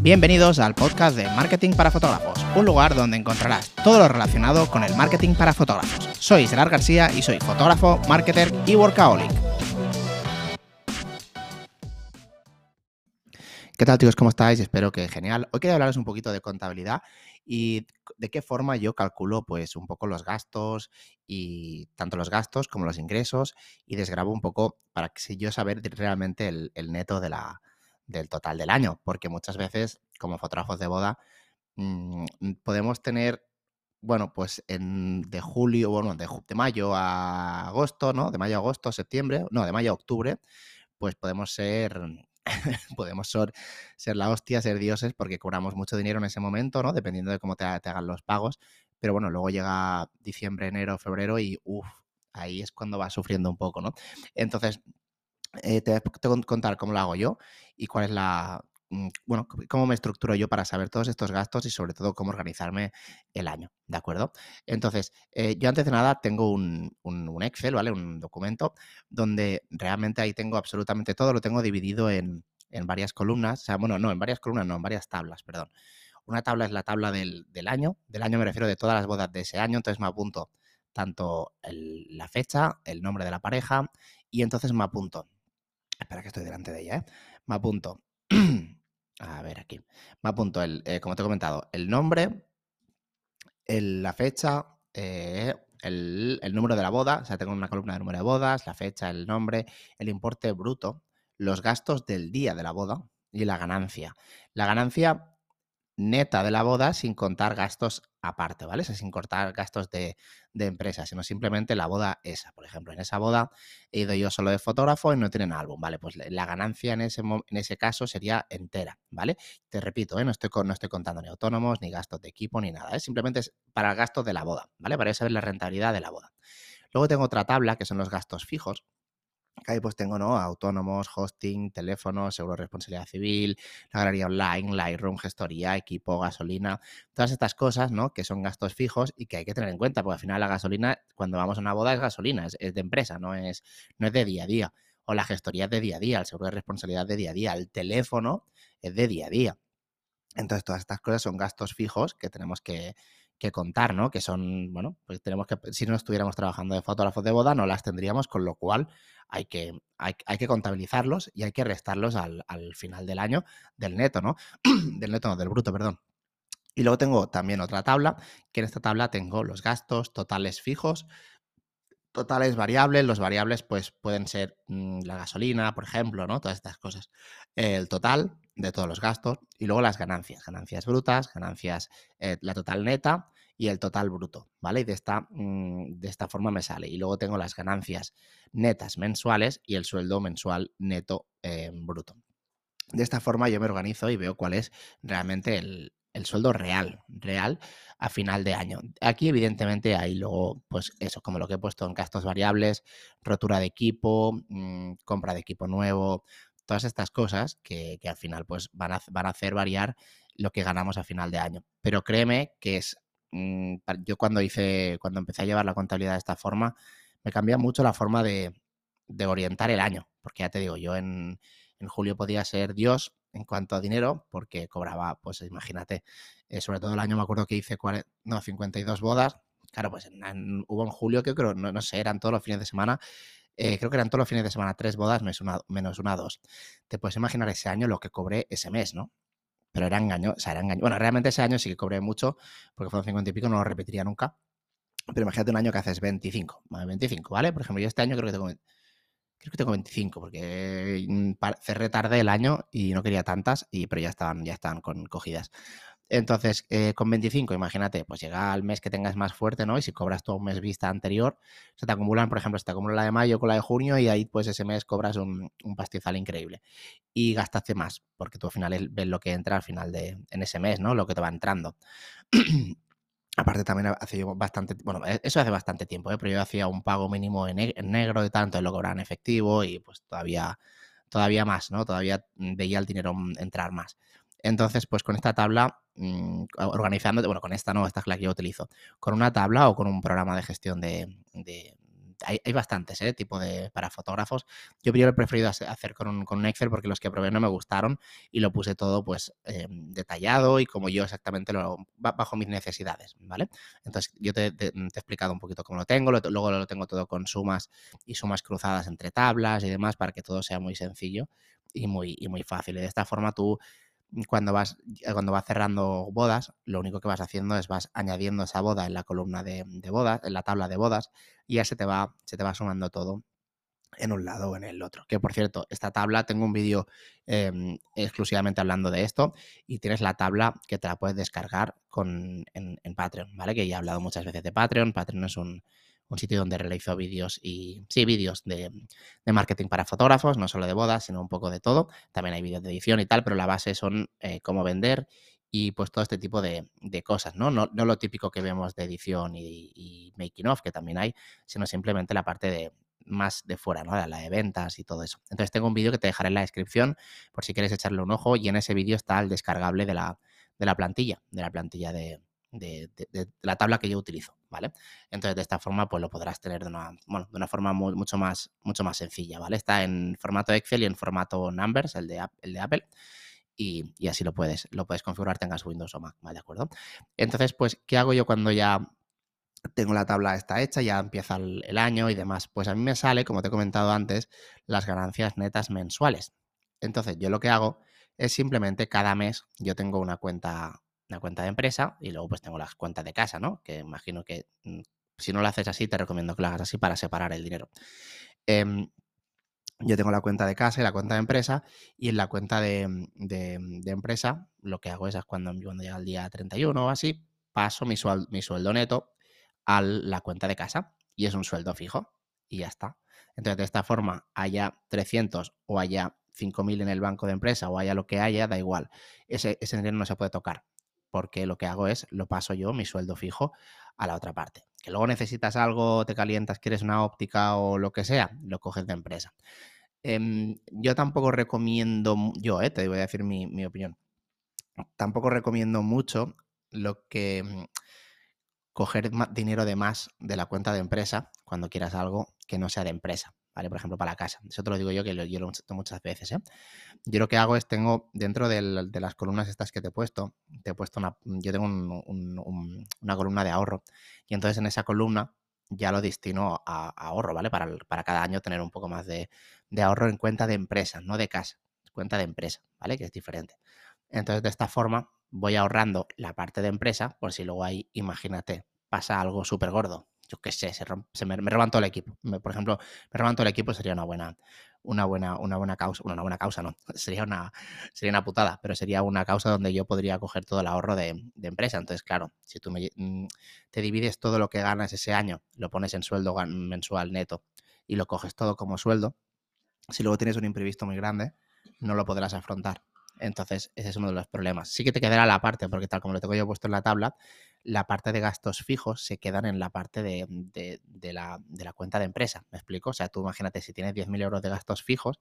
Bienvenidos al podcast de Marketing para Fotógrafos, un lugar donde encontrarás todo lo relacionado con el marketing para fotógrafos. Soy Gerard García y soy fotógrafo, marketer y workaholic. ¿Qué tal chicos? ¿Cómo estáis? Espero que genial. Hoy quería hablaros un poquito de contabilidad y de qué forma yo calculo pues un poco los gastos y tanto los gastos como los ingresos y desgrabo un poco para que yo saber realmente el, neto de la, del total del año, porque muchas veces como fotógrafos de boda mm, podemos tener bueno, pues en, de julio, bueno, de, de, mayo a agosto, ¿no? De mayo a agosto, septiembre, no, de mayo a octubre, pues podemos ser podemos ser, ser, la hostia, ser dioses, porque cobramos mucho dinero en ese momento, ¿no? Dependiendo de cómo te, hagan los pagos. Pero bueno, luego llega diciembre, enero, febrero y uff, ahí es cuando vas sufriendo un poco, ¿no? Entonces, eh, te voy a contar cómo lo hago yo y cuál es la, Mm, bueno, cómo me estructuro yo para saber todos estos gastos y sobre todo cómo organizarme el año, ¿de acuerdo? Entonces, eh, yo antes de nada tengo un, Excel, ¿vale? Un documento donde realmente ahí tengo absolutamente todo, lo tengo dividido en, varias columnas, o sea, bueno, no, en varias columnas, no, en varias tablas, perdón. Una tabla es la tabla del, año, del año me refiero de todas las bodas de ese año, entonces me apunto tanto la fecha, el nombre de la pareja y entonces me apunto, espera que estoy delante de ella, ¿eh? Me apunto A ver, aquí. Me apunto, el, eh, como te he comentado, el nombre, la fecha, eh, el, el, número de la boda, o sea, tengo una columna de número de bodas, la fecha, el nombre, el importe bruto, los gastos del día de la boda y la ganancia. La ganancia neta de la boda sin contar gastos aparte, ¿vale? O sea, sin cortar gastos de, de, empresa, sino simplemente la boda esa. Por ejemplo, en esa boda he ido yo solo de fotógrafo y no tienen álbum, ¿vale? Pues la ganancia en ese, en ese caso sería entera, ¿vale? Te repito, ¿eh? no, estoy, no estoy contando ni autónomos, ni gastos de equipo, ni nada, ¿eh? simplemente es para el gasto de la boda, ¿vale? Para saber la rentabilidad de la boda. Luego tengo otra tabla que son los gastos fijos, Ahí pues tengo, ¿no? Autónomos, hosting, teléfono, seguro de responsabilidad civil, la galería online, Lightroom, gestoría, equipo, gasolina, todas estas cosas, ¿no? Que son gastos fijos y que hay que tener en cuenta, porque al final la gasolina, cuando vamos a una boda, es gasolina, es, de empresa, no es, no es de día a día. O la gestoría es de día a día, el seguro de responsabilidad de día a día, el teléfono es de día a día. Entonces, todas estas cosas son gastos fijos que tenemos que, que contar, ¿no? Que son, bueno, pues tenemos que, si no estuviéramos trabajando de fotógrafos de boda, no las tendríamos, con lo cual hay que, hay, que contabilizarlos y hay que restarlos al, final del año del neto, ¿no? del neto, no, del bruto, perdón. Y luego tengo también otra tabla, que en esta tabla tengo los gastos totales fijos, totales variables. Los variables, pues, pueden ser mm, la gasolina, por ejemplo, ¿no? Todas estas cosas. El total de todos los gastos y luego las ganancias, ganancias brutas, ganancias, eh, la total neta y el total bruto, ¿vale? Y de esta, mm, de esta forma me sale. Y luego tengo las ganancias netas mensuales y el sueldo mensual neto eh, bruto. De esta forma yo me organizo y veo cuál es realmente el, el sueldo real, real a final de año. Aquí evidentemente hay luego, pues eso, como lo que he puesto en gastos variables, rotura de equipo, mm, compra de equipo nuevo, todas estas cosas que, al final pues van a, van a, hacer variar lo que ganamos a final de año. Pero créeme que es, mm, yo cuando hice, cuando empecé a llevar la contabilidad de esta forma, me cambia mucho la forma de, orientar el año, porque ya te digo, yo en, julio podía ser Dios en cuanto a dinero, porque cobraba, pues imagínate, eh, sobre todo el año me acuerdo que hice no, 52 bodas, claro, pues hubo en julio que creo, no, no sé, eran todos los fines de semana eh, creo que eran todos los fines de semana tres bodas menos una, menos una dos. Te puedes imaginar ese año lo que cobré ese mes, ¿no? Pero era engaño, o sea, era engaño. Bueno, realmente ese año sí que cobré mucho, porque fueron 50 y pico, no lo repetiría nunca. Pero imagínate un año que haces 25, 25, ¿vale? Por ejemplo, yo este año creo que tengo, creo que tengo 25, porque mm, cerré tarde el año y no quería tantas, y, pero ya estaban, ya estaban con, cogidas. Entonces, eh, con 25, imagínate, pues llega al mes que tengas más fuerte, ¿no? Y si cobras todo un mes vista anterior, se te acumulan, por ejemplo, se te acumula la de mayo con la de junio y ahí pues ese mes cobras un, pastizal increíble. Y gastaste más, porque tú al final ves lo que entra al final de, en ese mes, ¿no? Lo que te va entrando. Aparte también hace bastante, bueno, e, eso hace bastante tiempo, ¿eh? pero yo hacía un pago mínimo en, negro y tanto, lo cobraban en efectivo y pues todavía, todavía más, ¿no? Todavía mm, veía el dinero mm, entrar más. Entonces, pues con esta tabla, mm, organizando, bueno, con esta no, esta es la que yo utilizo, con una tabla o con un programa de gestión de, hay, bastantes, ¿eh? Tipo de, para fotógrafos. Yo, yo lo he preferido hacer con un, con un, Excel porque los que probé no me gustaron y lo puse todo pues em, detallado y como yo exactamente lo, bajo mis necesidades, ¿vale? Entonces yo te, he explicado un poquito cómo lo tengo, luego lo tengo todo con sumas y sumas cruzadas entre tablas y demás para que todo sea muy sencillo y muy, y muy fácil. Y de esta forma tú cuando vas, eh, cuando vas cerrando bodas, lo único que vas haciendo es vas añadiendo esa boda en la columna de, bodas, en la tabla de bodas, y ya se te va, se te va sumando todo en un lado o en el otro. Que por cierto, esta tabla, tengo un vídeo em, exclusivamente hablando de esto y tienes la tabla que te la puedes descargar con, en, en, Patreon, ¿vale? Que ya he hablado muchas veces de Patreon. Patreon es un, un sitio donde realizo vídeos y, sí, vídeos de, marketing para fotógrafos, no solo de bodas, sino un poco de todo. También hay vídeos de edición y tal, pero la base son eh, cómo vender y pues todo este tipo de, cosas, ¿no? ¿no? ¿no? lo típico que vemos de edición y, making of, que también hay, sino simplemente la parte de más de fuera, ¿no? La de ventas y todo eso. Entonces tengo un vídeo que te dejaré en la descripción por si quieres echarle un ojo y en ese vídeo está el descargable de la, de la plantilla, de la plantilla de, de, la tabla que yo utilizo, ¿vale? Entonces, de esta forma, pues lo podrás tener de una, bueno, de una forma mucho, más, mucho más sencilla, ¿vale? Está en formato Excel y en formato Numbers, el de, el de Apple, y, así lo puedes, lo puedes configurar, tengas Windows o Mac, ¿vale? ¿De acuerdo? Entonces, pues, ¿qué hago yo cuando ya tengo la tabla esta hecha, ya empieza el año y demás? Pues a mí me sale, como te he comentado antes, las ganancias netas mensuales. Entonces, yo lo que hago es simplemente cada mes yo tengo una cuenta una cuenta de empresa y luego pues tengo las cuentas de casa, ¿no? Que imagino que mm, si no lo haces así, te recomiendo que lo hagas así para separar el dinero. Em, yo tengo la cuenta de casa y la cuenta de empresa y en la cuenta de, mm, empresa lo que hago es cuando, llega el día 31 o así, paso mi, sueldo neto a la cuenta de casa y es un sueldo fijo y ya está. Entonces, de esta forma, haya 300 o haya 5.000 en el banco de empresa o haya lo que haya, da igual. Ese dinero no se puede tocar porque lo que hago es, lo paso yo, mi sueldo fijo, a la otra parte. Que luego necesitas algo, te calientas, quieres una óptica o lo que sea, lo coges de empresa. Em, yo tampoco recomiendo, yo eh, te voy a decir mi, opinión, tampoco recomiendo mucho lo que mm, coger dinero de más de la cuenta de empresa cuando quieras algo que no sea de empresa. ¿Vale? Por ejemplo, para la casa. Eso te lo digo yo que lo, yo lo muchas veces, ¿eh? Yo lo que hago es tengo dentro de las columnas estas que te he puesto, te he puesto una, yo tengo una columna de ahorro y entonces en esa columna ya lo destino a, ahorro, ¿vale? Para, para, cada año tener un poco más de, de ahorro en cuenta de empresa, no de casa, cuenta de empresa, ¿vale? Que es diferente. Entonces, de esta forma, voy ahorrando la parte de empresa por si luego ahí, imagínate, pasa algo súper gordo yo qué sé, se, me, me roban todo el equipo. por ejemplo, me roban todo el equipo sería una buena, una buena, una buena causa. una buena causa no, sería una, sería una putada, pero sería una causa donde yo podría coger todo el ahorro de, empresa. Entonces, claro, si tú me, mm, te divides todo lo que ganas ese año, lo pones en sueldo mensual neto y lo coges todo como sueldo, si luego tienes un imprevisto muy grande, no lo podrás afrontar. Entonces, ese es uno de los problemas. Sí que te quedará la parte, porque tal como lo tengo yo puesto en la tabla, la parte de gastos fijos se quedan en la parte de, la, cuenta de empresa. ¿Me explico? O sea, tú imagínate, si tienes 10.000 euros de gastos fijos,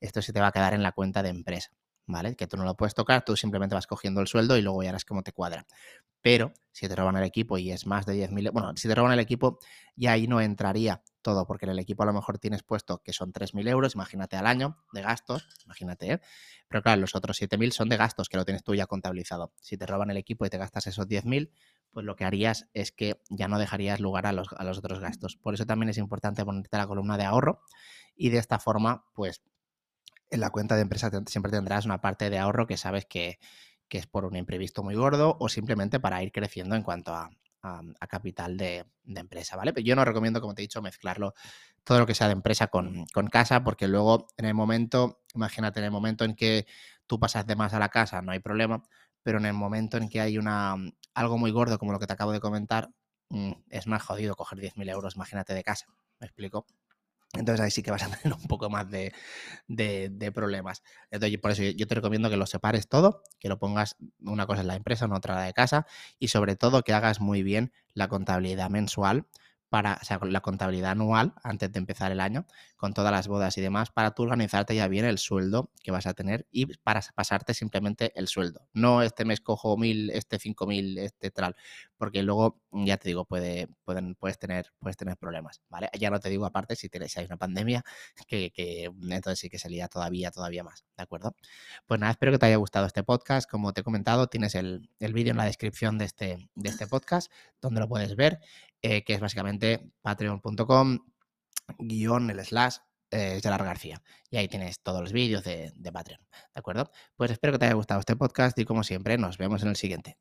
esto se te va a quedar en la cuenta de empresa. ¿Vale? Que tú no lo puedes tocar, tú simplemente vas cogiendo el sueldo y luego ya harás como te cuadra. Pero si te roban el equipo y es más de 10.000, bueno, si te roban el equipo, ya ahí no entraría todo, porque en el equipo a lo mejor tienes puesto que son 3.000 euros, imagínate al año de gastos, imagínate, ¿eh? pero claro, los otros 7.000 son de gastos que lo tienes tú ya contabilizado. Si te roban el equipo y te gastas esos 10.000, pues lo que harías es que ya no dejarías lugar a los, a los otros gastos. Por eso también es importante ponerte la columna de ahorro y de esta forma, pues en la cuenta de empresa siempre tendrás una parte de ahorro que sabes que, es por un imprevisto muy gordo o simplemente para ir creciendo en cuanto a, capital de, empresa, ¿vale? Pero yo no recomiendo, como te he dicho, mezclarlo todo lo que sea de empresa con, con, casa, porque luego en el momento, imagínate, en el momento en que tú pasas de más a la casa, no hay problema, pero en el momento en que hay una, algo muy gordo como lo que te acabo de comentar, mm, es más jodido coger 10.000 euros, imagínate, de casa. ¿Me explico? Entonces ahí sí que vas a tener un poco más de, problemas. Entonces, por eso yo te recomiendo que lo separes todo, que lo pongas una cosa en la empresa, una otra en la de casa y sobre todo que hagas muy bien la contabilidad mensual para, o sea, la contabilidad anual antes de empezar el año, con todas las bodas y demás, para tú organizarte ya bien el sueldo que vas a tener y para pasarte simplemente el sueldo. No este mes cojo mil, este cinco mil, este tal, porque luego, ya te digo, puede, pueden, puedes, tener, puedes tener problemas, ¿vale? Ya no te digo aparte si, tienes, hay una pandemia, que, que entonces sí que sería todavía, todavía más, ¿de acuerdo? Pues nada, espero que te haya gustado este podcast. Como te he comentado, tienes el, el vídeo en la descripción de este, de este podcast, donde lo puedes ver. Eh, que es básicamente patreon.com guion el slash eh, García. Y ahí tienes todos los vídeos de, de Patreon. ¿De acuerdo? Pues espero que te haya gustado este podcast y como siempre nos vemos en el siguiente.